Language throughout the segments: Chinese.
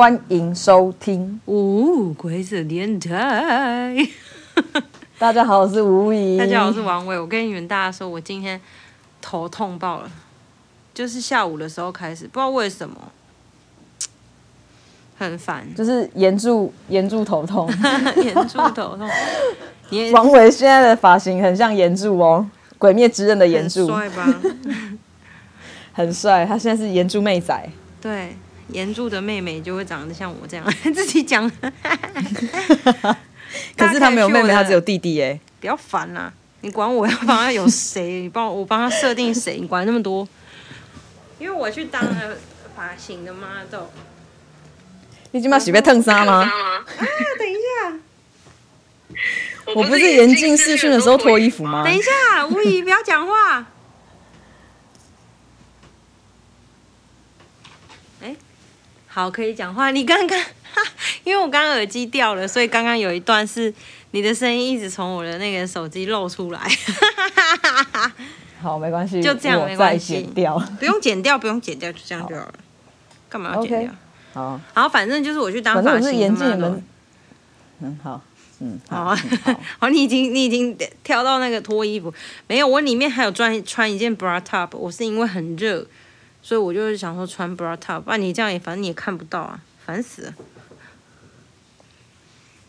欢迎收听哦，鬼子电台。大家好，我是吴怡。大家好，我是王伟。我跟你们大家说，我今天头痛爆了，就是下午的时候开始，不知道为什么，很烦，就是炎柱炎柱头痛，炎柱头痛。王伟现在的发型很像炎柱哦，《鬼灭之刃》的炎柱，帅吧？很帅，他现在是炎柱妹仔。对，炎柱的妹妹就会长得像我这样，自己讲。可是他没有妹妹，他只有弟弟哎。不要烦啦！你管我要帮他有谁？你帮我，我帮他设定谁？你管那么多？因为我去当了发型的 model。你今把洗被烫伤吗？啊，等一下，我不是严禁试训的时候脱衣服吗？等一下，吴仪不要讲话。好，可以讲话。你刚刚，因为我刚刚耳机掉了，所以刚刚有一段是你的声音一直从我的那个手机露出来。好，没关系，就这样，没关系。掉不用剪掉，不用剪掉，就这样就好了。干嘛要剪掉？好，好，反正就是我去当发型的嘛。嗯，好，嗯，好啊，好，你已经你已经跳到那个脱衣服，没有，我里面还有穿穿一件 bra top，我是因为很热。所以我就是想说穿 bra top，不然你这样也反正你也看不到啊，烦死了。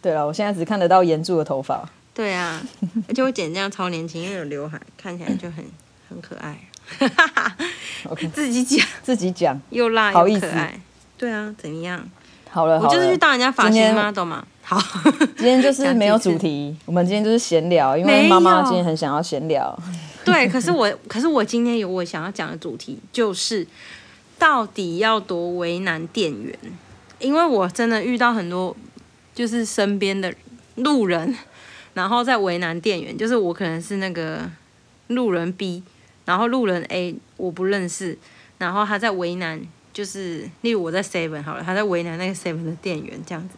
对了，我现在只看得到炎柱的头发。对啊，而且我剪这样超年轻，因为有刘海，看起来就很 很可爱。OK，自己讲自己讲，又辣又可爱。对啊，怎么样？好了，我就是去当人家发型吗？懂吗？好，今天就是没有主题，我们今天就是闲聊，因为妈妈今天很想要闲聊。对，可是我，可是我今天有我想要讲的主题，就是到底要多为难店员，因为我真的遇到很多，就是身边的路人，然后在为难店员，就是我可能是那个路人 B，然后路人 A 我不认识，然后他在为难，就是例如我在 Seven 好了，他在为难那个 Seven 的店员这样子，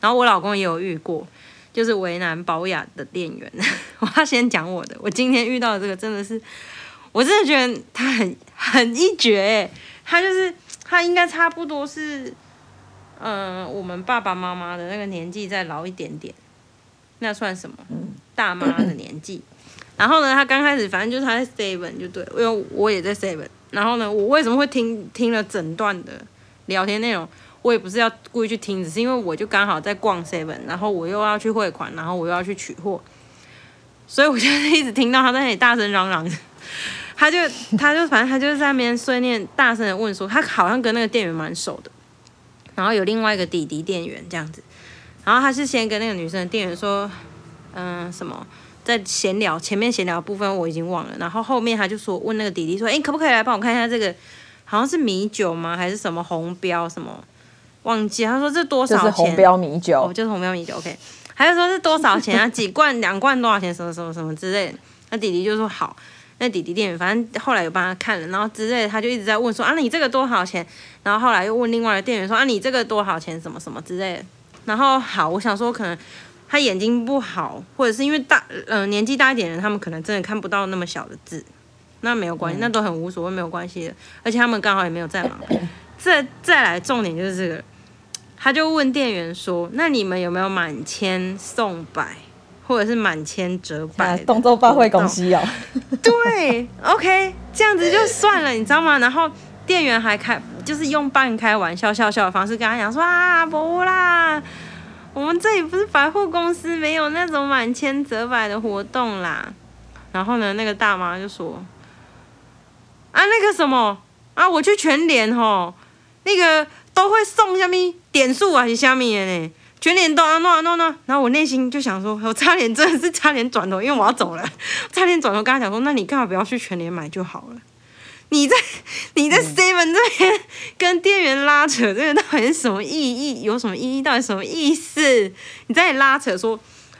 然后我老公也有遇过。就是为难保雅的店员，我要先讲我的。我今天遇到的这个真的是，我真的觉得他很很一绝。他就是他应该差不多是，嗯、呃，我们爸爸妈妈的那个年纪再老一点点，那算什么？大妈的年纪。然后呢，他刚开始反正就是他在 seven 就对，因为我也在 seven。然后呢，我为什么会听听了整段的聊天内容？我也不是要故意去听，只是因为我就刚好在逛 seven，然后我又要去汇款，然后我又要去取货，所以我就一直听到他在那里大声嚷嚷。他就他就反正他就在那边碎念，大声的问说，他好像跟那个店员蛮熟的，然后有另外一个弟弟店员这样子，然后他是先跟那个女生的店员说，嗯、什么在闲聊，前面闲聊的部分我已经忘了，然后后面他就说问那个弟弟说，哎，可不可以来帮我看一下这个，好像是米酒吗？还是什么红标什么？忘记，他说这多少钱？就是红标米酒，哦，就是红标米酒。OK，还是说是多少钱啊？几罐、两罐多少钱？什么什么什么之类的。那弟弟就说好。那弟弟店员反正后来有帮他看了，然后之类的，他就一直在问说啊，你这个多少钱？然后后来又问另外的店员说啊，你这个多少钱？什么什么之类的。然后好，我想说可能他眼睛不好，或者是因为大嗯、呃、年纪大一点的人，他们可能真的看不到那么小的字。那没有关系，那都很无所谓，没有关系的。而且他们刚好也没有在忙。再再来，重点就是这个。他就问店员说：“那你们有没有满千送百，或者是满千折百？”动作发挥公司哦。对，OK，这样子就算了，你知道吗？然后店员还开，就是用半开玩笑、笑笑的方式跟他讲说：“啊，不啦，我们这里不是百货公司，没有那种满千折百的活动啦。”然后呢，那个大妈就说：“啊，那个什么啊，我去全联吼，那个。”都会送下面点数啊？是虾米的呢？全联都啊弄啊弄弄！然后我内心就想说，我差点真的是差点转头，因为我要走了，差点转头跟他讲说，那你干嘛不要去全联买就好了？你在你在 seven 这边跟店员拉扯，这个到底是什么意义？有什么意义？到底什么意思？你在拉扯说，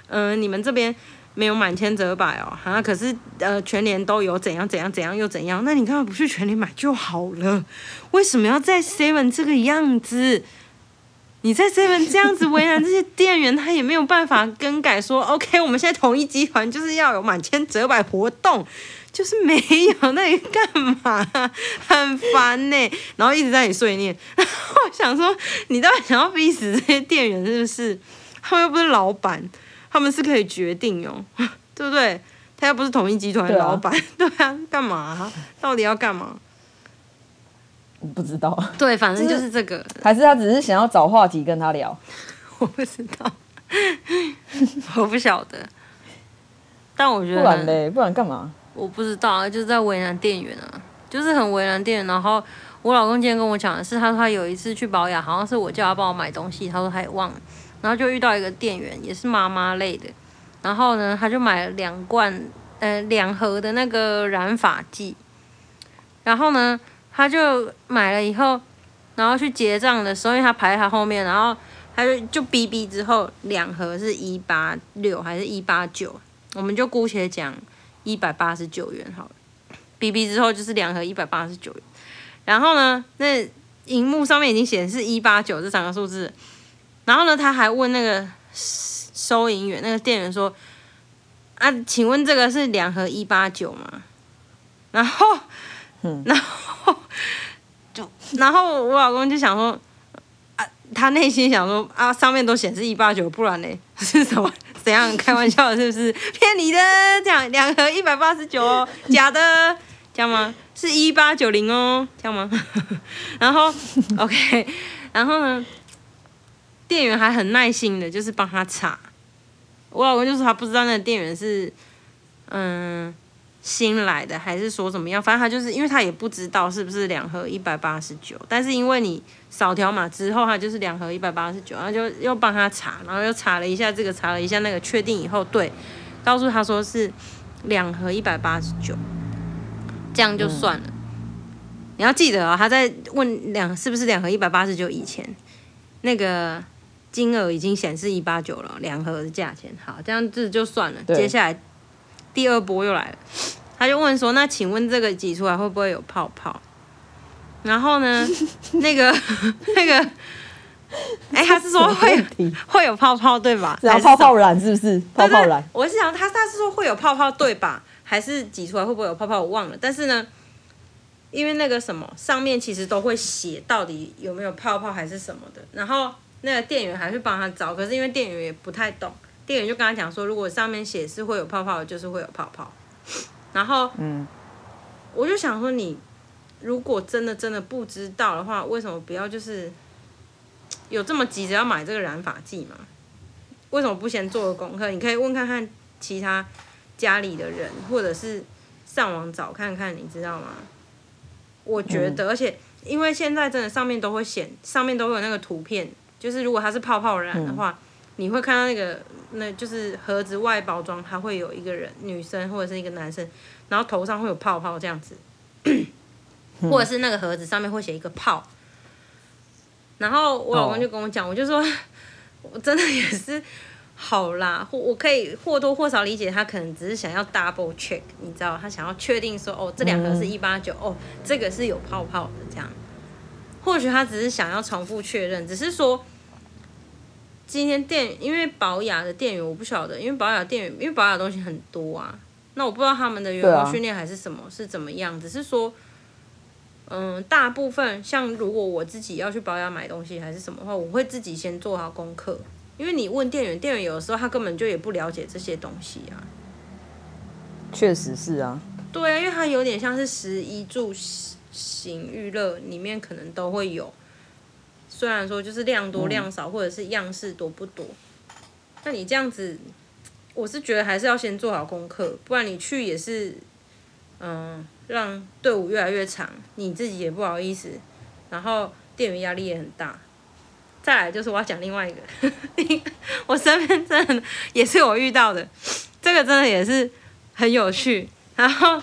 嗯、呃，你们这边。没有满千折百哦，好、啊、像可是呃全年都有怎样怎样怎样又怎样，那你干嘛不去全年买就好了？为什么要在 seven 这个样子？你在 seven 这样子为难这些店员，他也没有办法更改说，OK，我们现在统一集团就是要有满千折百活动，就是没有，那你干嘛？很烦呢，然后一直在你碎念。然 后我想说，你到底想要逼死这些店员是不是？他们又不是老板，他们是可以决定哦，对不对？他又不是统一集团的老板，对啊，干嘛啊？到底要干嘛？不知道。对，反正就是这个。是还是他只是想要找话题跟他聊？我不知道，我不晓得。但我觉得，不然嘞，不然干嘛？我不知道啊，就是在为难店员啊，就是很为难店员。然后我老公今天跟我讲的是，他说他有一次去保养，好像是我叫他帮我买东西，他说他也忘了，然后就遇到一个店员，也是妈妈类的，然后呢，他就买了两罐，呃，两盒的那个染发剂，然后呢，他就买了以后，然后去结账的时候，因为他排在他后面，然后他就就哔哔之后，两盒是一八六还是一八九，我们就姑且讲。一百八十九元好了，B B 之后就是两盒一百八十九元，然后呢，那荧幕上面已经显示一八九这三个数字，然后呢，他还问那个收银员那个店员说：“啊，请问这个是两盒一八九吗？”然后，然后就然后我老公就想说：“啊，他内心想说啊，上面都显示一八九，不然呢是什么？”怎样开玩笑是不是 骗你的？这样两盒一百八十九哦，假的，这样吗？是一八九零哦，这样吗？然后 OK，然后呢，店员还很耐心的，就是帮他查。我老公就说他不知道那个店员是嗯新来的，还是说怎么样？反正他就是因为他也不知道是不是两盒一百八十九，但是因为你。扫条码之后，他就是两盒一百八十九，然后就又帮他查，然后又查了一下这个，查了一下那个，确定以后对，告诉他说是两盒一百八十九，这样就算了。嗯、你要记得啊、哦，他在问两是不是两盒一百八十九以前，那个金额已经显示一八九了，两盒的价钱。好，这样子就算了。接下来第二波又来了，他就问说：“那请问这个挤出来会不会有泡泡？”然后呢，那 个那个，哎、欸，他是说会会有泡泡对吧？然后泡泡染是不是？泡泡染，我是想他他是说会有泡泡对吧？还是挤出来会不会有泡泡？我忘了。但是呢，因为那个什么上面其实都会写到底有没有泡泡还是什么的。然后那个店员还是帮他找，可是因为店员也不太懂，店员就跟他讲说，如果上面写是会有泡泡，就是会有泡泡。然后嗯，我就想说你。如果真的真的不知道的话，为什么不要就是有这么急着要买这个染发剂嘛？为什么不先做个功课？你可以问看看其他家里的人，或者是上网找看看，你知道吗？我觉得，而且因为现在真的上面都会显，上面都会有那个图片，就是如果它是泡泡染的话，你会看到那个那就是盒子外包装，它会有一个人，女生或者是一个男生，然后头上会有泡泡这样子。或者是那个盒子上面会写一个泡，然后我老公就跟我讲，我就说，我真的也是好啦，或我可以或多或少理解他可能只是想要 double check，你知道，他想要确定说，哦，这两个是一八九，哦，这个是有泡泡的这样，或许他只是想要重复确认，只是说今天店因为宝雅的店员我不晓得，因为宝雅店员因为宝雅东西很多啊，那我不知道他们的员工训练还是什么是怎么样，只是说。嗯，大部分像如果我自己要去宝雅买东西还是什么的话，我会自己先做好功课，因为你问店员，店员有的时候他根本就也不了解这些东西啊。确实是啊。对啊，因为它有点像是十一住行娱乐里面可能都会有，虽然说就是量多量少，或者是样式多不多，那你这样子，我是觉得还是要先做好功课，不然你去也是，嗯。让队伍越来越长，你自己也不好意思，然后店员压力也很大。再来就是我要讲另外一个，我身边真的也是我遇到的，这个真的也是很有趣。然后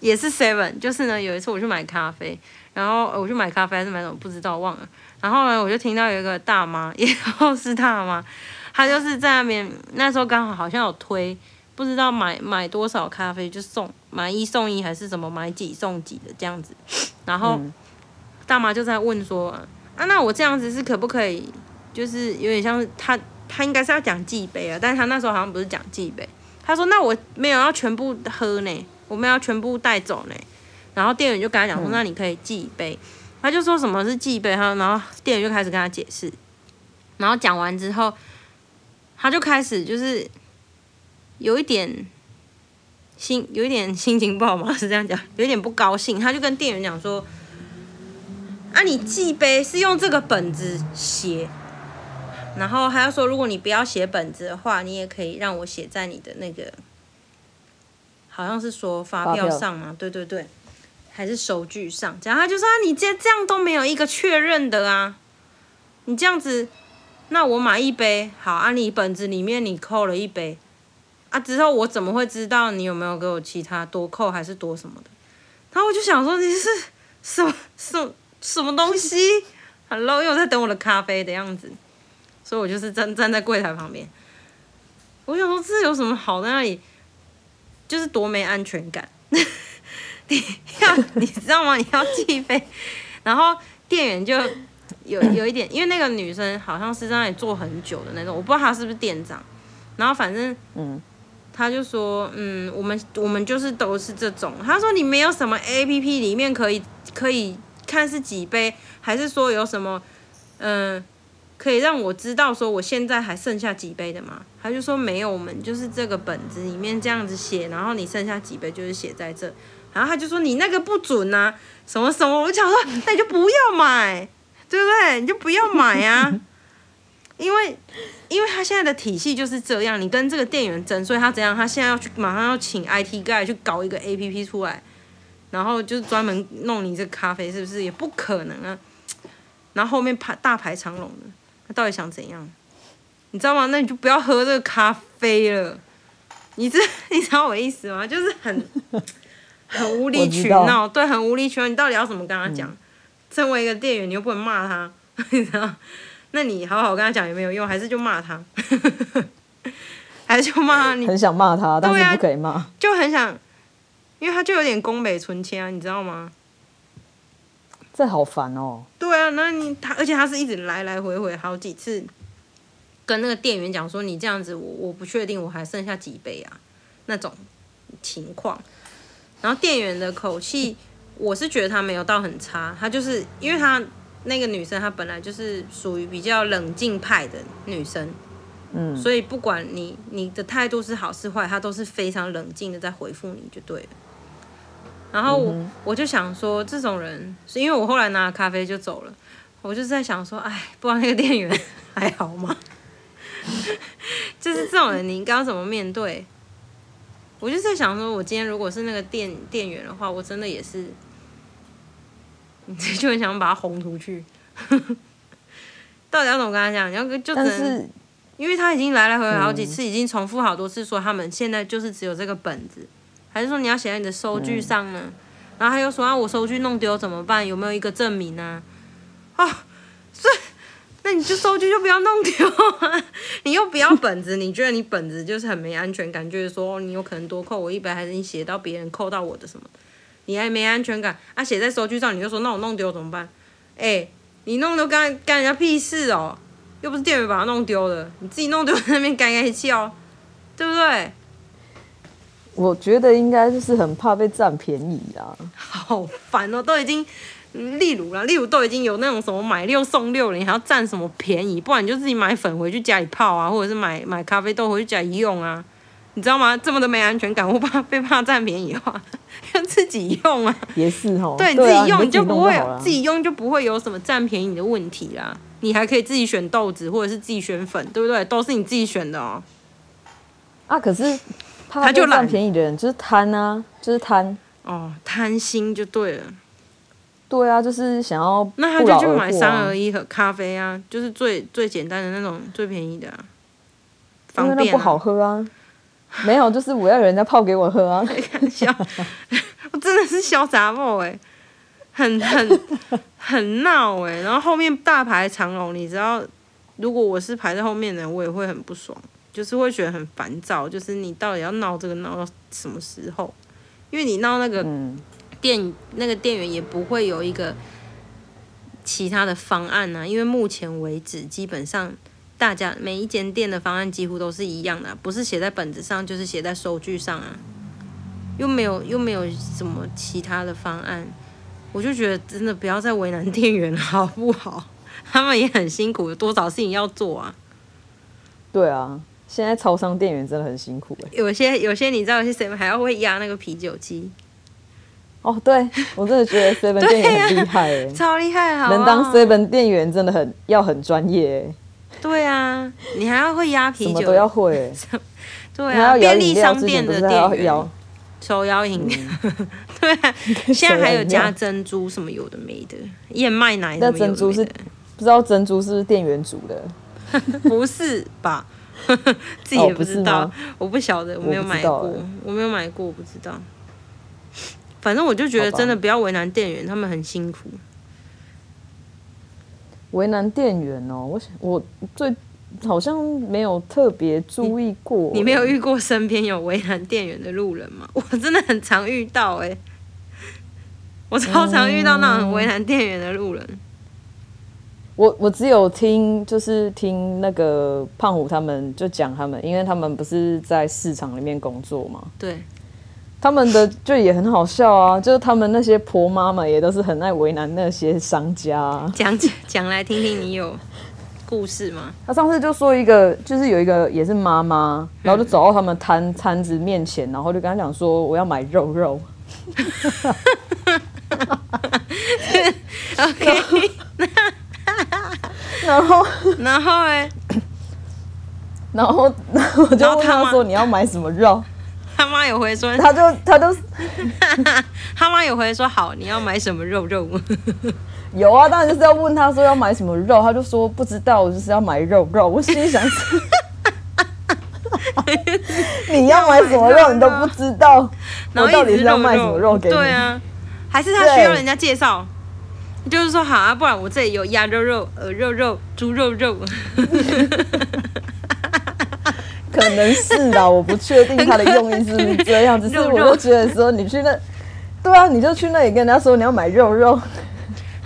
也是 seven，就是呢有一次我去买咖啡，然后我去买咖啡还是买什么不知道忘了。然后呢我就听到有一个大妈，也是大妈，她就是在那边，那时候刚好好像有推。不知道买买多少咖啡就送买一送一还是什么买几送几的这样子，然后大妈就在问说啊，那我这样子是可不可以？就是有点像是他他应该是要讲寄杯啊，但是她那时候好像不是讲寄杯，她说那我没有要全部喝呢，我们要全部带走呢。然后店员就跟她讲说，那你可以寄一杯。他就说什么是寄一杯，他然后店员就开始跟他解释。然后讲完之后，他就开始就是有一点心，有一点心情不好嘛，是这样讲，有一点不高兴。他就跟店员讲说：“啊，你寄杯是用这个本子写，然后还要说，如果你不要写本子的话，你也可以让我写在你的那个，好像是说发票上嘛，对对对，还是收据上。然后他就说啊，你这这样都没有一个确认的啊，你这样子。”那我买一杯，好啊，你本子里面你扣了一杯，啊，之后我怎么会知道你有没有给我其他多扣还是多什么的？然后我就想说你是什么什么什么东西，Hello，又在等我的咖啡的样子，所以我就是站站在柜台旁边，我想说这有什么好在那里，就是多没安全感，你要你知道吗？你要寄一杯，然后店员就。有 有一点，因为那个女生好像是在那里坐很久的那种，我不知道她是不是店长。然后反正，嗯，他就说，嗯，我们我们就是都是这种。他说你没有什么 APP 里面可以可以看是几杯，还是说有什么，嗯，可以让我知道说我现在还剩下几杯的吗？他就说没有，我们就是这个本子里面这样子写，然后你剩下几杯就是写在这。然后他就说你那个不准啊，什么什么，我就想说那你就不要买。对不对？你就不要买啊，因为因为他现在的体系就是这样，你跟这个店员争，所以他怎样？他现在要去马上要请 IT guy 去搞一个 APP 出来，然后就是专门弄你这个咖啡，是不是？也不可能啊。然后后面排大排长龙的，他到底想怎样？你知道吗？那你就不要喝这个咖啡了。你这 你知道我意思吗？就是很很无理取闹，对，很无理取闹。你到底要怎么跟他讲？嗯身为一个店员，你又不能骂他，你知道？那你好好跟他讲也没有用，还是就骂他，还是就骂他？你很想骂他，但是不可以骂、啊。就很想，因为他就有点宫北存千啊，你知道吗？这好烦哦。对啊，那你他，而且他是一直来来回回好几次，跟那个店员讲说，你这样子我，我我不确定我还剩下几杯啊，那种情况。然后店员的口气。我是觉得他没有到很差，他就是因为他那个女生，她本来就是属于比较冷静派的女生，嗯，所以不管你你的态度是好是坏，她都是非常冷静的在回复你就对了。然后我、嗯、我就想说，这种人是因为我后来拿了咖啡就走了，我就是在想说，哎，不知道那个店员 还好吗？就是这种人，你应该要怎么面对？我就在想说，我今天如果是那个店店员的话，我真的也是。就很想把他轰出去，到底要怎么跟他讲？你要就只能，因为他已经来来回回好几次，已经重复好多次说他们现在就是只有这个本子，还是说你要写在你的收据上呢？然后他又说啊，我收据弄丢怎么办？有没有一个证明呢？啊，所以那你就收据就不要弄丢啊，你又不要本子，你觉得你本子就是很没安全感，就是说你有可能多扣我一百，还是你写到别人扣到我的什么？你还没安全感啊？写在收据上，你就说那我弄丢怎么办？哎、欸，你弄丢干干人家屁事哦，又不是店员把它弄丢的，你自己弄丢在那边该该笑，对不对？我觉得应该就是很怕被占便宜啊，好烦哦，都已经例如啦，例如都已经有那种什么买六送六了，你还要占什么便宜？不然你就自己买粉回去家里泡啊，或者是买买咖啡豆回去家里用啊。你知道吗？这么的没安全感，我怕被怕占便宜的话，要自己用啊。也是哦。对，你自己用，你就不会自己用就不会有什么占便宜的问题啦。你还可以自己选豆子，或者是自己选粉，对不对？都是你自己选的哦。啊，可是他就占便宜的人就是贪啊，就是贪哦，贪心就对了。对啊，就是想要那他就去买三合一和咖啡啊，就是最最简单的那种最便宜的啊，方便不好喝啊。没有，就是我要人家泡给我喝啊！笑 我真的是小杂货哎，很很 很闹哎，然后后面大排长龙，你知道，如果我是排在后面的人，我也会很不爽，就是会觉得很烦躁，就是你到底要闹这个闹到什么时候？因为你闹那个店、嗯、那个店员也不会有一个其他的方案呢、啊，因为目前为止基本上。大家每一间店的方案几乎都是一样的，不是写在本子上，就是写在收据上啊。又没有又没有什么其他的方案，我就觉得真的不要再为难店员了，好不好？他们也很辛苦，有多少事情要做啊？对啊，现在超商店员真的很辛苦哎。有些有些你知道，有些 seven 还要会压那个啤酒机。哦，对，我真的觉得 seven 店员很厉害哎，超厉害，好，能当 seven 店员真的很要很专业哎。对啊，你还要会压啤酒，什么都要会。对啊，便利商店的店员。手摇饮料，嗯、对、啊，现在还有加珍珠什么有的没的，燕麦奶的。那珍珠是不知道珍珠是不是店员煮的？不是吧？自己也不知道，哦、不我不晓得，我没有买过，我，我没有买过，我不知道。反正我就觉得真的不要为难店员，他们很辛苦。为难店员哦，我我最。好像没有特别注意过你，你没有遇过身边有为难店员的路人吗？我真的很常遇到哎、欸，我超常遇到那种为难店员的路人。嗯、我我只有听，就是听那个胖虎他们就讲他们，因为他们不是在市场里面工作嘛。对，他们的就也很好笑啊，就是他们那些婆妈妈也都是很爱为难那些商家。讲讲讲来听听，你有。故事吗？他上次就说一个，就是有一个也是妈妈，然后就走到他们摊摊子面前，然后就跟他讲说：“我要买肉肉。”OK，然后然后哎，然后 然后我就问他说：“你要买什么肉？”他妈有回说：“他就他都 他妈有回说好，你要买什么肉肉？” 有啊，当然就是要问他说要买什么肉，他就说不知道，我就是要买肉肉。我心里想，你要买什么肉你都不知道，然后到底是要卖什么肉给你？对啊，还是他需要人家介绍？就是说好啊，不然我这里有鸭肉肉、鹅肉肉、猪肉肉。可能是啦，我不确定 他的用意是不是这样，只是我就觉得说你去那，对啊，你就去那里跟人家说你要买肉肉。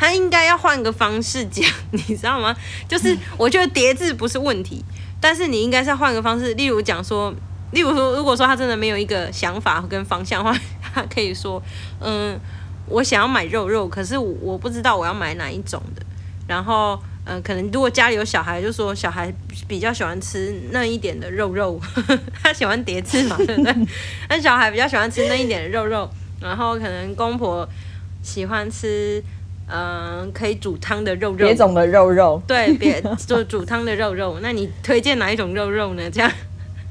他应该要换个方式讲，你知道吗？就是我觉得叠字不是问题，但是你应该是要换个方式，例如讲说，例如说，如果说他真的没有一个想法跟方向的话，他可以说，嗯，我想要买肉肉，可是我不知道我要买哪一种的。然后，嗯，可能如果家里有小孩，就说小孩比较喜欢吃嫩一点的肉肉，他喜欢叠字嘛，对不对？那小孩比较喜欢吃嫩一点的肉肉，然后可能公婆喜欢吃。嗯，可以煮汤的肉肉，别种的肉肉，对，别就煮汤的肉肉。那你推荐哪一种肉肉呢？这样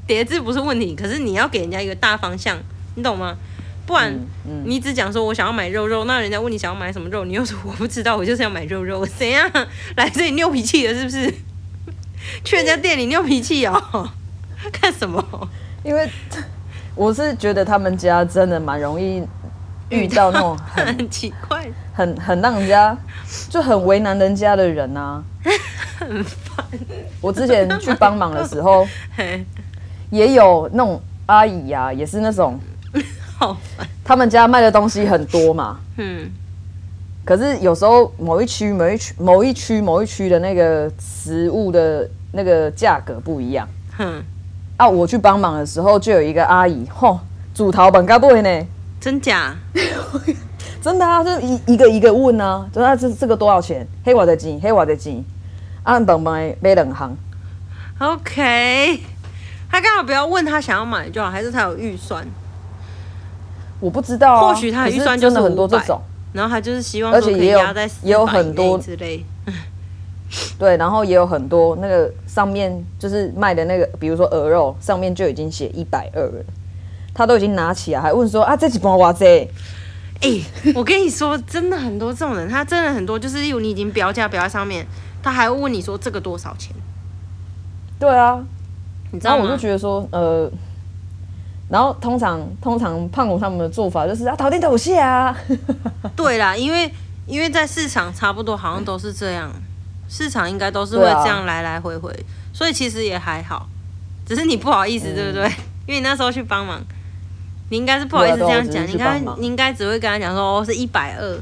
叠字不是问题，可是你要给人家一个大方向，你懂吗？不然你只讲说我想要买肉肉，那人家问你想要买什么肉，你又说我不知道，我就是要买肉肉。怎样来这里拗脾气的，是不是？去人家店里拗脾气哦？干什么？因为我是觉得他们家真的蛮容易。遇到那种很，很奇怪、很很让人家就很为难人家的人啊，很烦。我之前去帮忙的时候，也有那种阿姨呀、啊，也是那种，好烦。他们家卖的东西很多嘛，嗯。可是有时候某一区、某一区、某一区、某一区的那个食物的那个价格不一样，嗯。啊，我去帮忙的时候，就有一个阿姨，吼，煮桃本该不会呢。真假？真的啊，就一一个一个问啊，就说这这个多少钱？黑瓦的金，黑瓦的金，按本买买两行。OK，他刚好不要问他想要买就好，还是他有预算？我不知道啊，或许他的预算就是很多这种，然后他就是希望，而且也有也有很多之类。对，然后也有很多那个上面就是卖的那个，比如说鹅肉上面就已经写一百二了。他都已经拿起来，还问说啊，这几包哇塞？哎、欸，我跟你说，真的很多这种人，他真的很多，就是例如你已经标价标在上面，他还会问你说这个多少钱？对啊，你知道吗？我就觉得说，呃，然后通常通常胖虎他们的做法就是啊，讨定五下啊。对啦，因为因为在市场差不多好像都是这样，市场应该都是会这样来来回回，啊、所以其实也还好，只是你不好意思，嗯、对不对？因为你那时候去帮忙。你应该是不好意思这样讲，你应该你应该只会跟他讲说哦是一百二。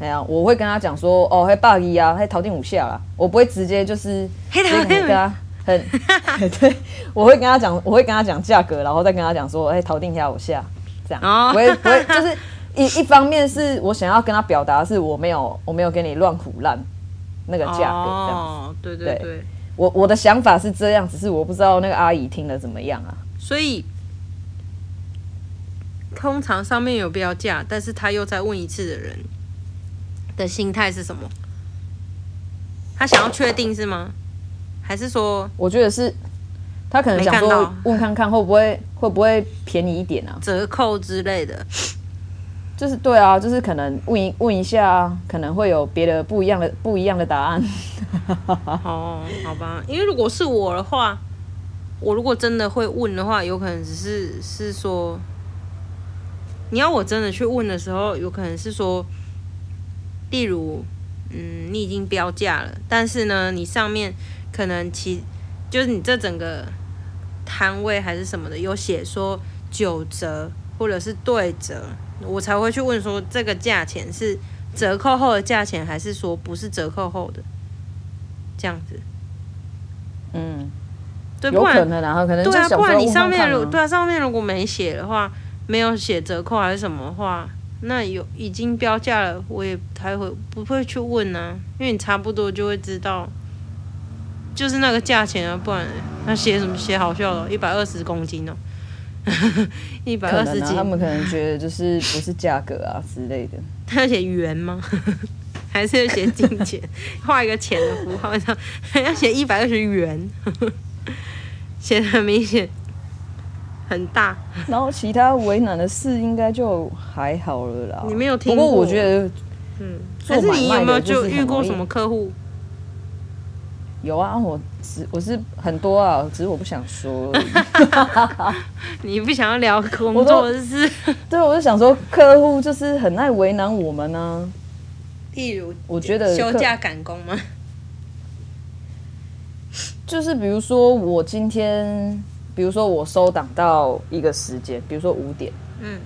哎呀，我会跟他讲说哦还八一啊，还头顶五下啦，我不会直接就是黑头跟他很 对，我会跟他讲，我会跟他讲价格，然后再跟他讲说哎淘定一下我下。这样，哦、不会不会，就是一一方面是我想要跟他表达，是我没有我没有给你乱唬烂那个价格，这样哦，对对对，对我我的想法是这样，只是我不知道那个阿姨听了怎么样啊。所以通常上面有标价，但是他又再问一次的人的心态是什么？他想要确定是吗？还是说？我觉得是，他可能想说问看看会不会会不会便宜一点啊，折扣之类的。就是对啊，就是可能问一问一下，可能会有别的不一样的不一样的答案。哦，好吧，因为如果是我的话，我如果真的会问的话，有可能只是是说，你要我真的去问的时候，有可能是说，例如。嗯，你已经标价了，但是呢，你上面可能其就是你这整个摊位还是什么的，有写说九折或者是对折，我才会去问说这个价钱是折扣后的价钱，还是说不是折扣后的这样子？嗯，对，有可能啊，可能对啊，不然你上面如对啊，上面如果没写的话，没有写折扣还是什么的话。那有已经标价了，我也不太会不会去问呢、啊，因为你差不多就会知道，就是那个价钱啊，不然他写什么写好笑的，一百二十公斤哦，一百二十斤，他们可能觉得就是不是价格啊之类的。他要写元吗？还是要写金钱？画一个钱的符号，还要写一百二十元，写的很明显。很大，然后其他为难的事应该就还好了啦。你没有听过？不过我觉得，嗯，还是你有没有就遇过什么客户？有啊，我只我是很多啊，只是我不想说。你不想要聊工作的事？对，我就想说，客户就是很爱为难我们呢、啊。例如，我觉得休假赶工吗？就是比如说，我今天。比如说我收档到一个时间，比如说五点，嗯，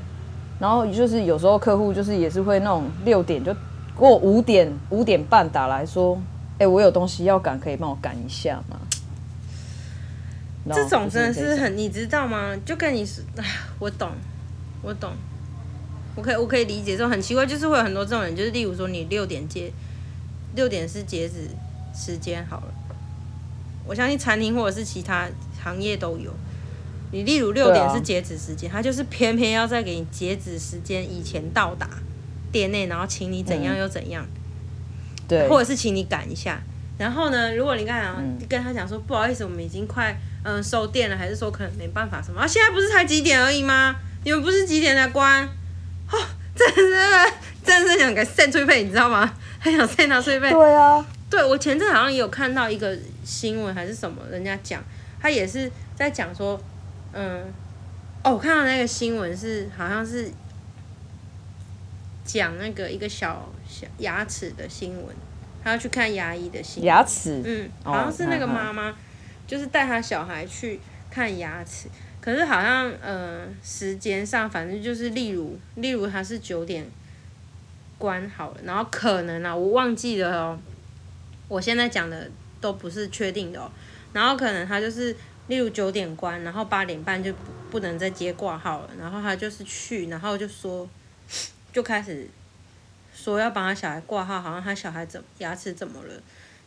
然后就是有时候客户就是也是会那种六点就过五点五点半打来说，哎、欸，我有东西要赶，可以帮我赶一下吗？这种真的是很，你知道吗？就跟你说，哎，我懂，我懂，我可以我可以理解这种很奇怪，就是会有很多这种人，就是例如说你六点接，六点是截止时间好了，我相信餐厅或者是其他。行业都有，你例如六点是截止时间，啊，他就是偏偏要在给你截止时间以前到达店内，然后请你怎样又怎样，对，或者是请你赶一下。然后呢，如果你刚才跟他讲说，嗯，不好意思，我们已经快嗯收店了，还是说可能没办法什么？啊，现在不是才几点而已吗？你们不是几点才关？哦，真的真的是想给散催费，你知道吗？很想散他催费。对啊，对我前阵好像也有看到一个新闻还是什么，人家讲。他也是在讲说，嗯，哦，我看到那个新闻是好像是讲那个一个小小牙齿的新闻，他要去看牙医的新闻。牙齿，嗯，好像是那个妈妈，就是带他小孩去看牙齿，可是好像呃时间上反正就是例如例如他是九点关好了，然后可能啊我忘记了哦，我现在讲的都不是确定的哦。然后可能他就是，例如九点关，然后八点半就不不能再接挂号了。然后他就是去，然后就说，就开始说要帮他小孩挂号，好像他小孩怎牙齿怎么了，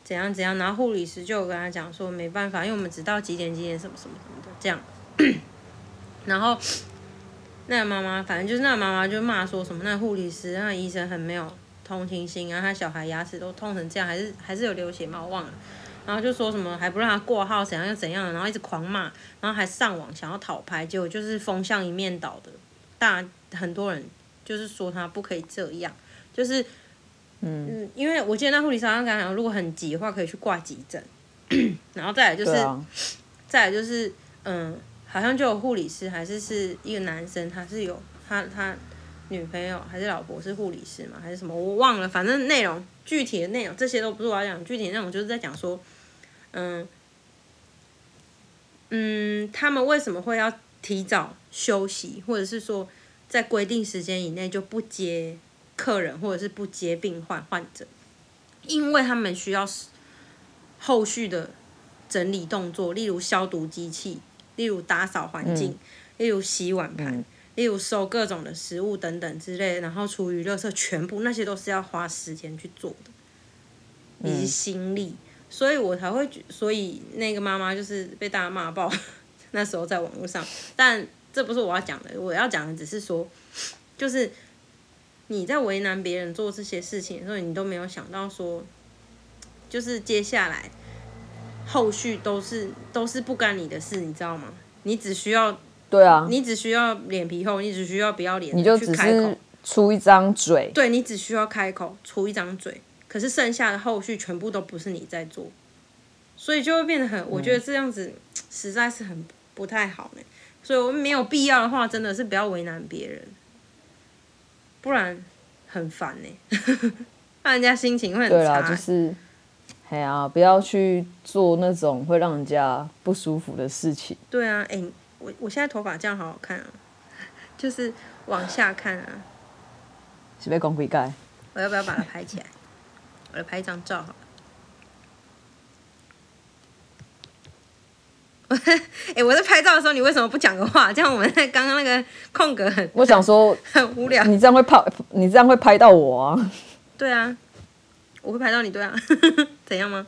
怎样怎样。然后护理师就跟他讲说没办法，因为我们只到几点几点什么什么什么的这样。然后那个妈妈反正就是那个妈妈就骂说什么那护理师那医生很没有同情心，然后他小孩牙齿都痛成这样，还是还是有流血吗？我忘了。然后就说什么还不让他挂号，怎样又怎样，然后一直狂骂，然后还上网想要讨拍，结果就是风向一面倒的，大很多人就是说他不可以这样，就是嗯，嗯，因为我记得那护理师好像刚讲，如果很急的话可以去挂急诊，然后再来就是，啊、再来就是嗯，好像就有护理师还是是一个男生，他是有他他女朋友还是老婆是护理师嘛，还是什么？我忘了，反正内容具体的内容这些都不是我要讲，具体内容就是在讲说。嗯嗯，他们为什么会要提早休息，或者是说在规定时间以内就不接客人，或者是不接病患患者？因为他们需要后续的整理动作，例如消毒机器，例如打扫环境，例如洗碗盘，例如收各种的食物等等之类，然后厨余、垃圾，全部那些都是要花时间去做的，以及心力，嗯、所以我才会，所以那个妈妈就是被大家骂爆。那时候在网络上，但这不是我要讲的，我要讲的只是说，就是你在为难别人做这些事情的时候，你都没有想到说，就是接下来后续都是都是不干你的事，你知道吗？你只需要。对啊，你只需要脸皮厚，你只需要不要脸，你就只是出一张嘴。对，你只需要开口出一张嘴，可是剩下的后续全部都不是你在做，所以就会变得很，嗯、我觉得这样子实在是很不太好呢。所以我们没有必要的话，真的是不要为难别人，不然很烦呢，让人家心情会很差。对啦，就是，哎呀，不要去做那种会让人家不舒服的事情。对啊，哎。我我现在头发这样好好看啊，就是往下看啊。是不是讲几盖？我要不要把它拍起来？我来拍一张照好了。哎、欸，我在拍照的时候，你为什么不讲个话？这样我们在刚刚那个空格很……我想说很无聊。你这样会拍，你这样会拍到我啊？对啊，我会拍到你，对啊。怎样吗？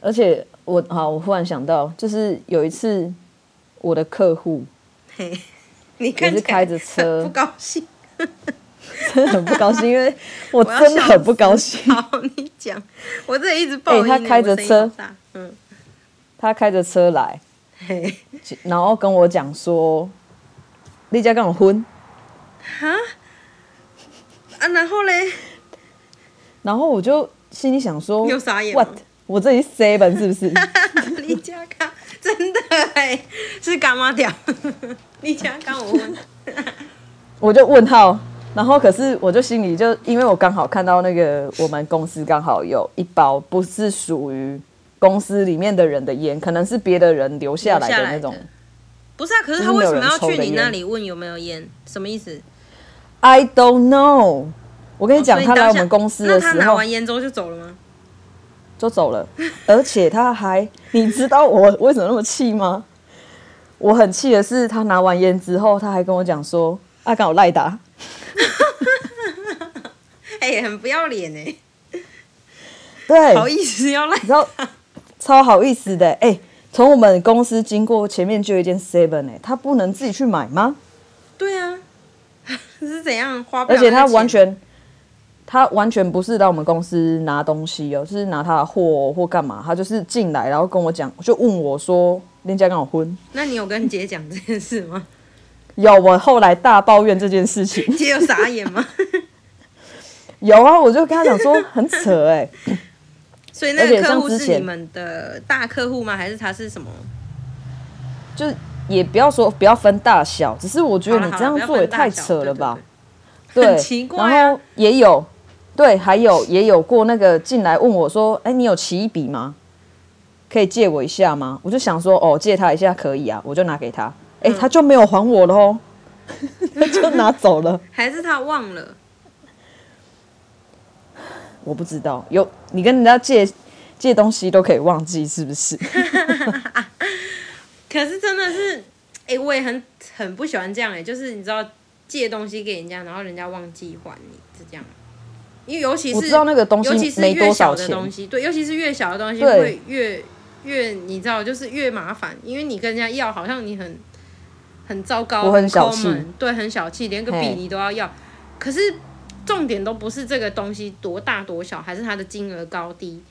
而且我好，我忽然想到，就是有一次。我的客户，嘿，你看是开着车，不高兴，真的很不高兴，因为 我真的很不高兴。好，你讲，我这里一直抱怨、欸、他开着车，嗯，他开着车来，嘿，然后跟我讲说，你家跟我婚，哈，啊，然后嘞，然后我就心里想说，有傻眼，what？我这里 seven 是不是？你家看。真的哎，是干嘛屌？你竟然跟我问，我就问号，然后可是我就心里就，因为我刚好看到那个我们公司刚好有一包不是属于公司里面的人的烟，可能是别的人留下来的那种。不是啊，可是他为什么要去你那里问有没有烟？什么意思？I don't know。我跟你讲，他来我们公司的时候，他拿完烟之后就走了吗？就走了，而且他还，你知道我为什么那么气吗？我很气的是，他拿完烟之后，他还跟我讲说：“阿刚我赖打。”哎，很不要脸哎！对，好意思要赖，你知道超好意思的哎！从我们公司经过前面就有一间 Seven 哎，他不能自己去买吗？对啊，是怎样花？而且他完全。他完全不是来我们公司拿东西哦，就是拿他的货或干嘛。他就是进来，然后跟我讲，就问我说：“人家跟我婚？”那你有跟姐讲这件事吗？有，我后来大抱怨这件事情。姐有傻眼吗？有啊，我就跟他讲说很扯哎。所以那个客户是你们的大客户吗？还是他是什么？就也不要说不要分大小，只是我觉得你这样做也太扯了吧。对，很奇怪啊，然后也有。对，还有也有过那个进来问我说：“哎，你有奇异笔吗？可以借我一下吗？”我就想说：“哦，借他一下可以啊。”我就拿给他，哎，他就没有还我了哦，他就拿走了。还是他忘了？我不知道。有你跟人家借借东西都可以忘记，是不是？可是真的是，哎，我也很很不喜欢这样哎，就是你知道借东西给人家，然后人家忘记还你，是这样。因为尤其是我知道那个东西，尤其是越小的东西，对，尤其是越小的东西会越越你知道，就是越麻烦。因为你跟人家要，好像你很很糟糕，我很小气，对，很小气，连个笔你都要要。可是重点都不是这个东西多大多小，还是它的金额高低。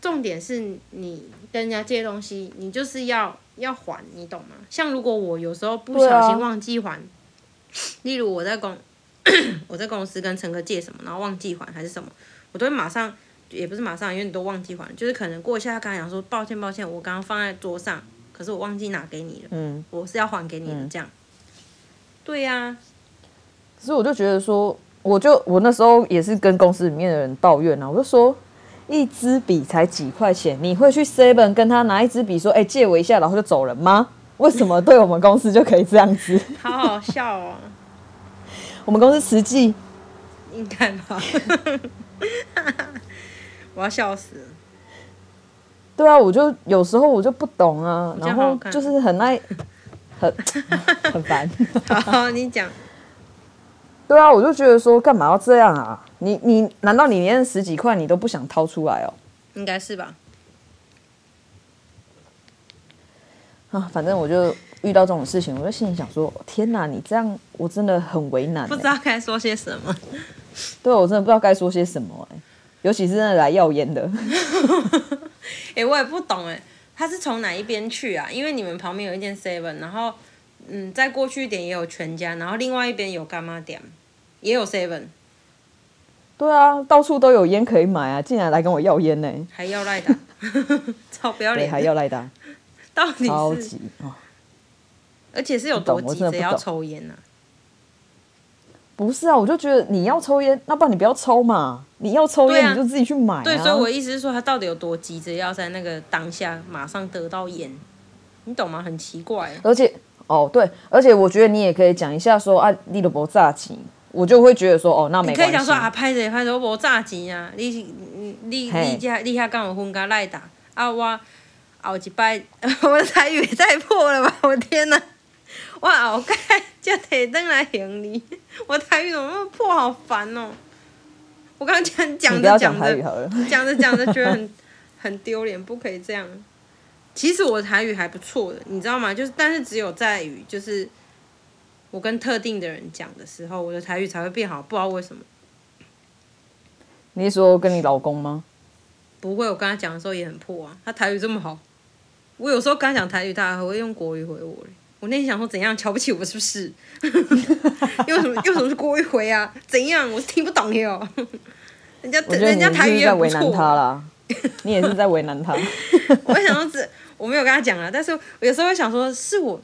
重点是你跟人家借东西，你就是要要还，你懂吗？像如果我有时候不小心忘记还，啊、例如我在公。我在公司跟陈哥借什么，然后忘记还还是什么，我都会马上，也不是马上，因为你都忘记还，就是可能过一下，他刚才讲说抱歉抱歉，我刚刚放在桌上，可是我忘记拿给你了，嗯，我是要还给你的，嗯、这样。对呀、啊，可是我就觉得说，我就我那时候也是跟公司里面的人抱怨啊，我就说一支笔才几块钱，你会去 Seven 跟他拿一支笔说，哎、欸，借我一下，然后就走人吗？为什么对我们公司就可以这样子？好好笑哦。我们公司实际应该吧，我要笑死了。对啊，我就有时候我就不懂啊，然后就是很爱，很很烦。好，你讲。对啊，我就觉得说，干嘛要这样啊？你你难道你连十几块你都不想掏出来哦？应该是吧。啊，反正我就遇到这种事情，我就心里想说：天哪，你这样我真的很为难，不知道该说些什么。对，我真的不知道该说些什么哎，尤其是那来要烟的。哎，我也不懂哎，他是从哪一边去啊？因为你们旁边有一间 Seven，然后嗯，再过去一点也有全家，然后另外一边有干妈店，也有 Seven。对啊，到处都有烟可以买啊，竟然来跟我要烟呢？还要赖打，超不要脸，还要赖打。到底是超级哦，而且是有多急着要抽烟呢？不是啊，我就觉得你要抽烟，那不然你不要抽嘛。你要抽烟，你就自己去买啊。对，所以我的意思是说，他到底有多急着要在那个当下马上得到烟？你懂吗？很奇怪。而且哦，对，而且我觉得你也可以讲一下说啊，你都不炸钱，我就会觉得说哦，那没关系。可以讲说啊，拍着拍着我无炸钱啊，你你你你家你遐敢有分家赖打啊我。后一摆，我的台语也太破了吧！我天哪，我后盖就提灯来行你，我台语怎么那么破，好烦哦！我刚刚讲讲着讲着，讲着讲着觉得很 很丢脸，不可以这样。其实我的台语还不错的，你知道吗？就是但是只有在于就是我跟特定的人讲的时候，我的台语才会变好，不知道为什么。你是说跟你老公吗？不会，我跟他讲的时候也很破啊，他台语这么好。我有时候跟他讲台语，他还会用国语回我。我那天想说，怎样瞧不起我是不是？用什么用什么是国语回啊？怎样？我是听不懂哟。人家人家台语也不错。你，他你也是在为难他。我想说这我没有跟他讲啊，但是我有时候会想说，是我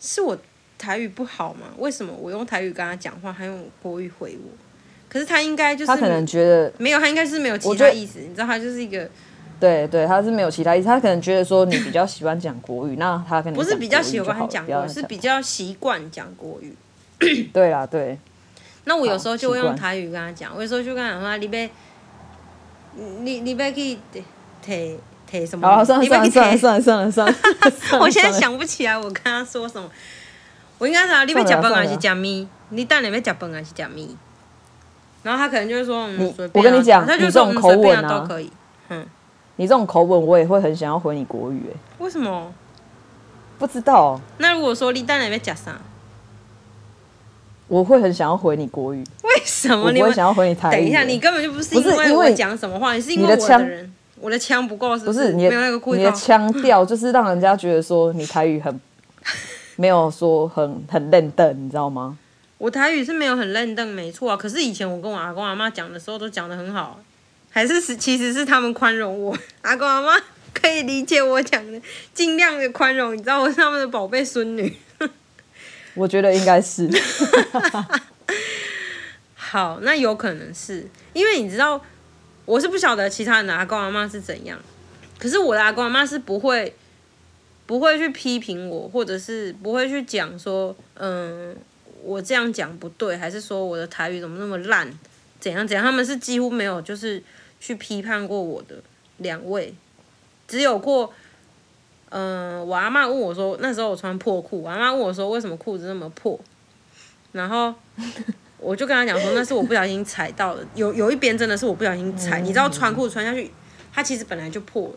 是我台语不好吗？为什么我用台语跟他讲话，他用国语回我？可是他应该就是他可能觉得没有，他应该是没有其他意思。你知道，他就是一个。对对，他是没有其他意思，他可能觉得说你比较喜欢讲国语，那他可能不是比较喜欢讲国语，是比较习惯讲国语。对啦，对。那我有时候就会用台语跟他讲，我有时候就跟他说：“你别，你你别去提提什么？”好，算了算了算了算了算了 算了。我现在想不起来我跟他说什么。我应该说：“你别吃饭还是吃米？你等下要吃饭还是吃米？”然后他可能就会说：“嗯，我跟你讲，他就这种口吻啊都可以。”嗯。你这种口吻，我也会很想要回你国语哎。为什么？不知道。那如果说你等下要吃啥？我会很想要回你国语。为什么？我会想要回你台语。等一下，你根本就不是因为我讲什么话，你是因为我的人，我的腔不够，是不是？你的你的腔调就是让人家觉得说你台语很 没有说很很认真，你知道吗？我台语是没有很认真，没错啊。可是以前我跟我阿公阿妈讲的时候，都讲的很好。还是是，其实是他们宽容我，阿公阿妈可以理解我讲的，尽量的宽容。你知道我是他们的宝贝孙女，我觉得应该是。好，那有可能是因为你知道，我是不晓得其他人的阿公阿妈是怎样，可是我的阿公阿妈是不会，不会去批评我，或者是不会去讲说，嗯，我这样讲不对，还是说我的台语怎么那么烂，怎样怎样，他们是几乎没有就是。去批判过我的两位，只有过，嗯、我阿嬷问我说，那时候我穿破裤，我阿嬷问我说为什么裤子那么破，然后我就跟他讲说，那是我不小心踩到的，有有一边真的是我不小心踩，你知道穿裤子穿下去，它其实本来就破了，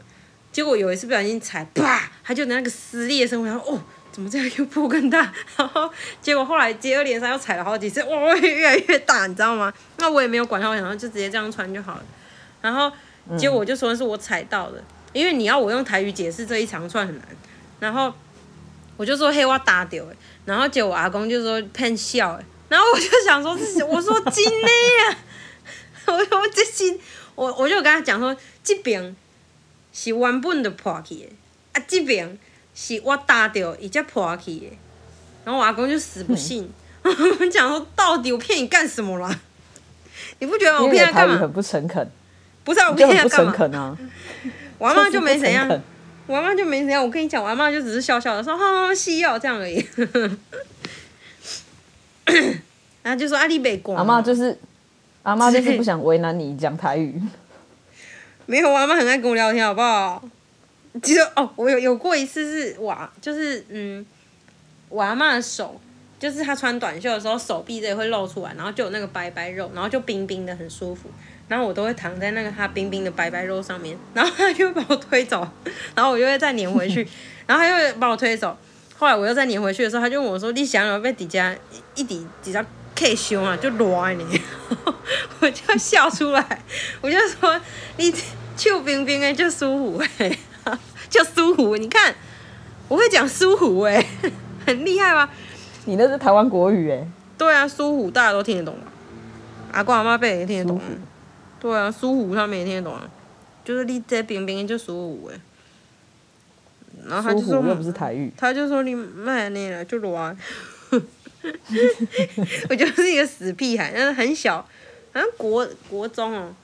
结果有一次不小心踩，啪，它就那个撕裂声，我想说哦，怎么这样又破更大，然后结果后来接二连三又踩了好几次，哇，越来越大，你知道吗？那我也没有管它，我想说就直接这样穿就好了。然后结果我就说那是我踩到的，因为你要我用台语解释这一长串很难。然后我就说嘿，我打掉哎。然后结果我阿公就说骗笑哎。然后我就想说我说真的呀，我说 这是我我就跟他讲说这边是原本的破去的，啊这边是我打掉伊才破去的。然后我阿公就死不信，我们讲说到底我骗你干什么啦？你不觉得我骗他干嘛？很不诚恳。不是、啊，我跟你讲干嘛？啊、我阿妈就没怎样，我阿妈就没怎样。我跟你讲，我阿妈就只是笑笑的说：“哈哈，西药这样而已。” 然后就说：“阿丽北光。”阿妈就是阿妈就是不想为难你讲台语。没有，我阿妈很爱跟我聊天，好不好？其实哦，我有有过一次是哇，就是嗯，我阿嬷的手，就是她穿短袖的时候，手臂这里会露出来，然后就有那个白白肉，然后就冰冰的，很舒服。然后我都会躺在那个她冰冰的白白肉上面，然后她就会把我推走，然后我就会再粘回去，然后她又会把我推走。后来我又再粘回去的时候，他就问我说：“你想要被底下一底底下 K 胸啊，就乱你。”我就笑出来，我就说：“你臭冰冰的就舒服哎。”就舒服，你看，我会讲舒服哎、欸，很厉害吧？你那是台湾国语哎、欸。对啊，舒服大家都听得懂吧？阿公阿妈辈也听得懂。对啊，舒服他们也听得懂啊。就是你这冰冰就舒服哎、欸。然后他就说又不是台语。他就说你卖那了就乱。我就是一个死屁孩，但是很小，好像国国中哦、喔，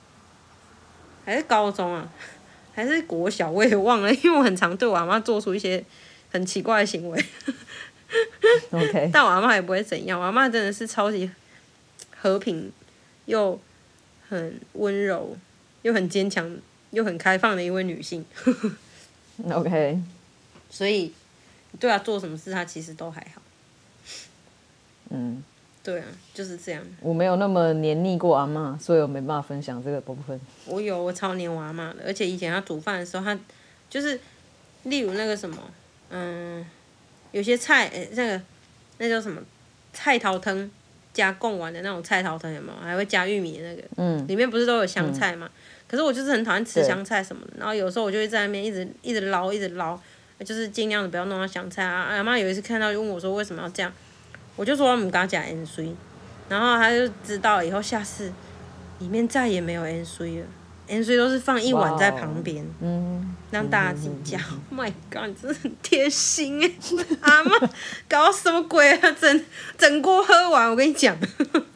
还是高中啊？还是国小，我也忘了，因为我很常对我阿妈做出一些很奇怪的行为。OK，但我阿妈也不会怎样，我阿妈真的是超级和平又很温柔又很坚强又很开放的一位女性。OK，所以对啊做什么事，他其实都还好。嗯。对啊，就是这样。我没有那么黏腻过阿嬷，所以我没办法分享这个部分。我有，我超黏我阿妈的，而且以前她煮饭的时候，她就是，例如那个什么，嗯，有些菜，诶，那个那叫什么菜头汤加贡丸的那种菜头汤有没有？还会加玉米的那个，嗯，里面不是都有香菜吗？嗯、可是我就是很讨厌吃香菜什么的，然后有时候我就会在那边一直一直捞，一直捞，就是尽量的不要弄到香菜啊。阿妈有一次看到就问我说，为什么要这样？我就说我们刚加盐水，然后他就知道以后下次里面再也没有盐水了，盐水都是放一碗在旁边嗯，让大家自己加。嗯、oh my god，你真的很贴心哎，阿妈搞什么鬼啊？整整锅喝完，我跟你讲，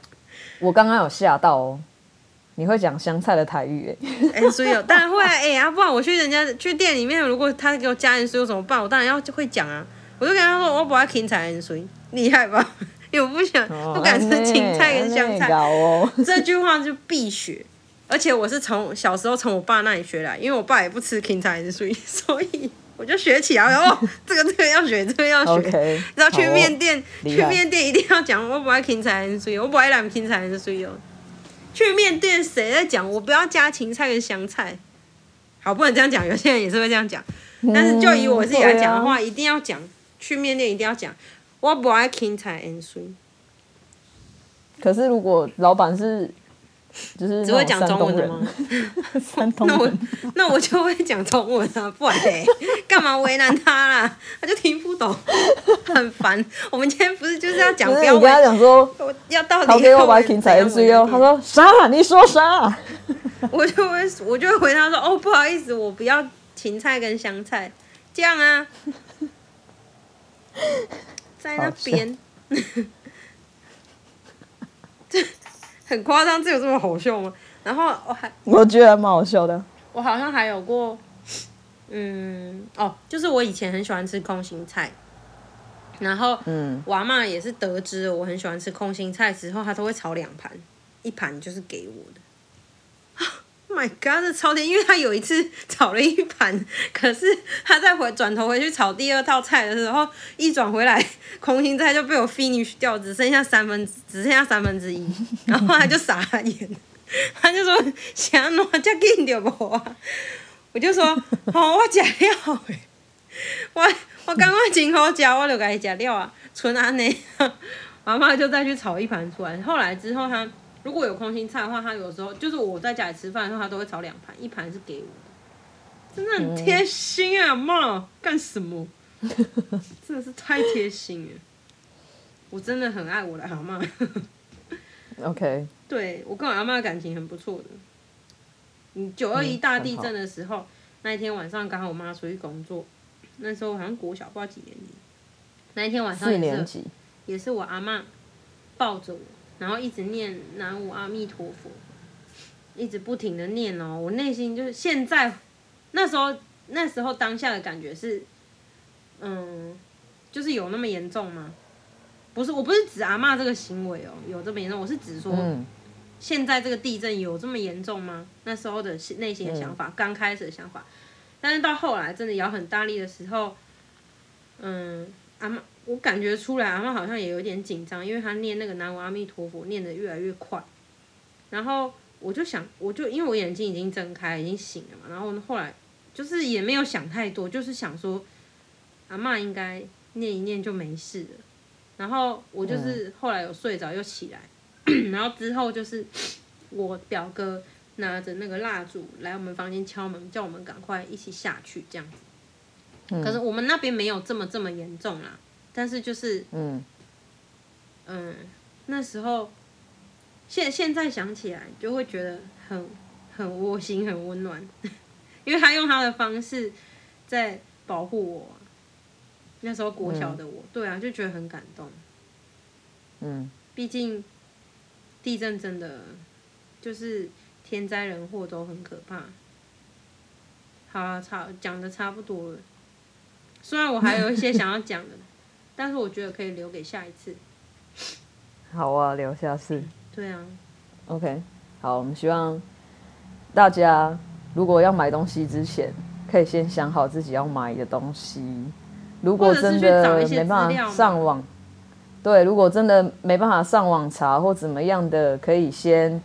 我刚刚有吓到哦，你会讲香菜的台语哎，所以有，当然会啊，哎啊，不然我去人家去店里面，如果他给我加盐水，我怎么办？我当然要就会讲啊，我就跟他说我不爱芹菜盐水。厉害吧？因为我不想不敢吃芹菜跟香菜，哦、这句话就必学。而且我是从小时候从我爸那里学来，因为我爸也不吃芹菜的，所以所以我就学起来。哦，这个这个要学，这个要学。Okay, 然后去面店，哦、去面店一定要讲我不爱芹菜，盐水我不爱染芹菜，盐水哦。去面店谁在讲我不要加芹菜跟香菜？好，不能这样讲，有些人也是会这样讲。但是就以我自己来讲的话，嗯啊、一定要讲。去面店一定要讲。我不爱芹菜 and。可是如果老板是，就是只会讲中文的吗？山东 人，那我那我就会讲中文啊，不然嘞，干嘛为难他啦？他就听不懂，很烦。我们今天不是就是要讲标？你跟他讲说，要到底要我不爱芹菜盐水哦。他说啥？你说啥？我就会我就会回他说哦，不好意思，我不要芹菜跟香菜，这样啊。在那边，这很夸张，这有这么好笑吗？然后我还我觉得蛮好笑的。我好像还有过，嗯，哦，就是我以前很喜欢吃空心菜，然后，嗯，我阿嬷也是得知我很喜欢吃空心菜之后，她都会炒两盘，一盘就是给我的。My God，这超甜！因为他有一次炒了一盘，可是他再回转头回去炒第二套菜的时候，一转回来，空心菜就被我 finish 掉，只剩下三分之，只剩下三分之一，然后他就傻眼，他就说想弄这紧就无啊，我就说好，我吃了，我我刚刚真好吃，我就该吃了啊，纯安呢，妈妈就再去炒一盘出来，后来之后他。如果有空心菜的话，他有时候就是我在家里吃饭的时候，他都会炒两盘，一盘是给我的，真的很贴心啊！妈，干什么？真的是太贴心了，我真的很爱我的阿妈。OK，对，我跟我阿妈感情很不错的。嗯，九二一大地震的时候，嗯、那一天晚上刚好我妈出去工作，那时候好像国小不知道几年级，那一天晚上也是也是我阿妈抱着我。然后一直念南无阿弥陀佛，一直不停的念哦，我内心就是现在，那时候那时候当下的感觉是，嗯，就是有那么严重吗？不是，我不是指阿嬷这个行为哦，有这么严重，我是指说，嗯、现在这个地震有这么严重吗？那时候的内心的想法，嗯、刚开始的想法，但是到后来真的摇很大力的时候，嗯，阿嬷我感觉出来，阿嬷好像也有点紧张，因为她念那个南无阿弥陀佛念得越来越快。然后我就想，我就因为我眼睛已经睁开，已经醒了嘛。然后后来就是也没有想太多，就是想说阿嬷应该念一念就没事了。然后我就是后来有睡着又起来，嗯、然后之后就是我表哥拿着那个蜡烛来我们房间敲门，叫我们赶快一起下去这样子。嗯、可是我们那边没有这么这么严重啦，但是就是嗯嗯那时候现现在想起来就会觉得很很窝心很温暖，因为他用他的方式在保护我。那时候国小的我，嗯、对啊，就觉得很感动。嗯，毕竟地震真的就是天灾人祸都很可怕。好啊，差讲的差不多了。虽然我还有一些想要讲的，但是我觉得可以留给下一次。好啊，留下次。对啊。OK，好，我们希望大家如果要买东西之前，可以先想好自己要买的东西。如果真的没办法上网，对，如果真的没办法上网查或怎么样的，可以先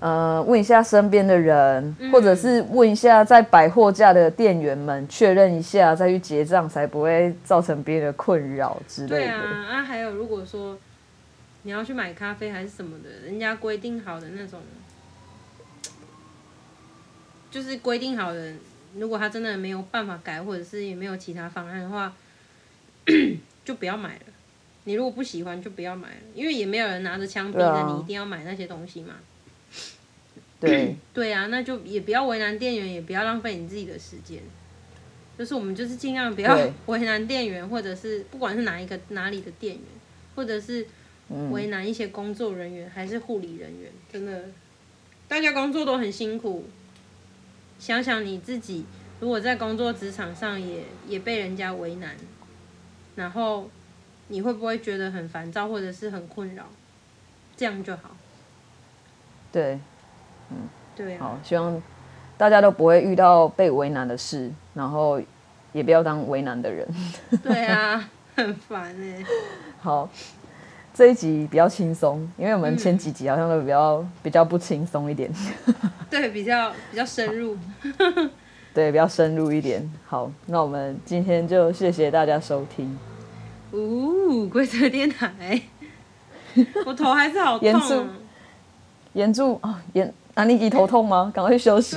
呃问一下身边的人，嗯、或者是问一下在百货架的店员们确认一下，再去结账，才不会造成别人的困扰之类的。对啊，啊，还有如果说你要去买咖啡还是什么的，人家规定好的那种，就是规定好的。如果他真的没有办法改，或者是也没有其他方案的话，就不要买了。你如果不喜欢，就不要买了，因为也没有人拿着枪逼着你一定要买那些东西嘛。对 对啊，那就也不要为难店员，也不要浪费你自己的时间。就是我们就是尽量不要 为难店员，或者是不管是哪一个哪里的店员，或者是为难一些工作人员还是护理人员，真的，大家工作都很辛苦。想想你自己，如果在工作职场上也也被人家为难，然后你会不会觉得很烦躁或者是很困扰？这样就好。对，嗯，对啊。好，希望大家都不会遇到被为难的事，然后也不要当为难的人。对啊，很烦哎。好。这一集比较轻松，因为我们前几集好像都比较、嗯、比较不轻松一点。对，比较比较深入。对，比较深入一点。好，那我们今天就谢谢大家收听。哦，规则电台。我头还是好痛、啊。严重。严重啊！严，啊，你头痛吗？赶快去休息。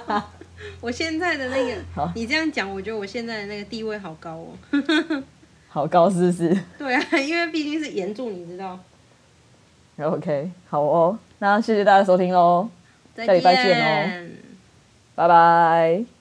我现在的那个，你这样讲，我觉得我现在的那个地位好高哦。好高是不是？对啊，因为毕竟是原著，你知道。OK，好哦，那谢谢大家收听喽，下礼拜见哦，拜拜。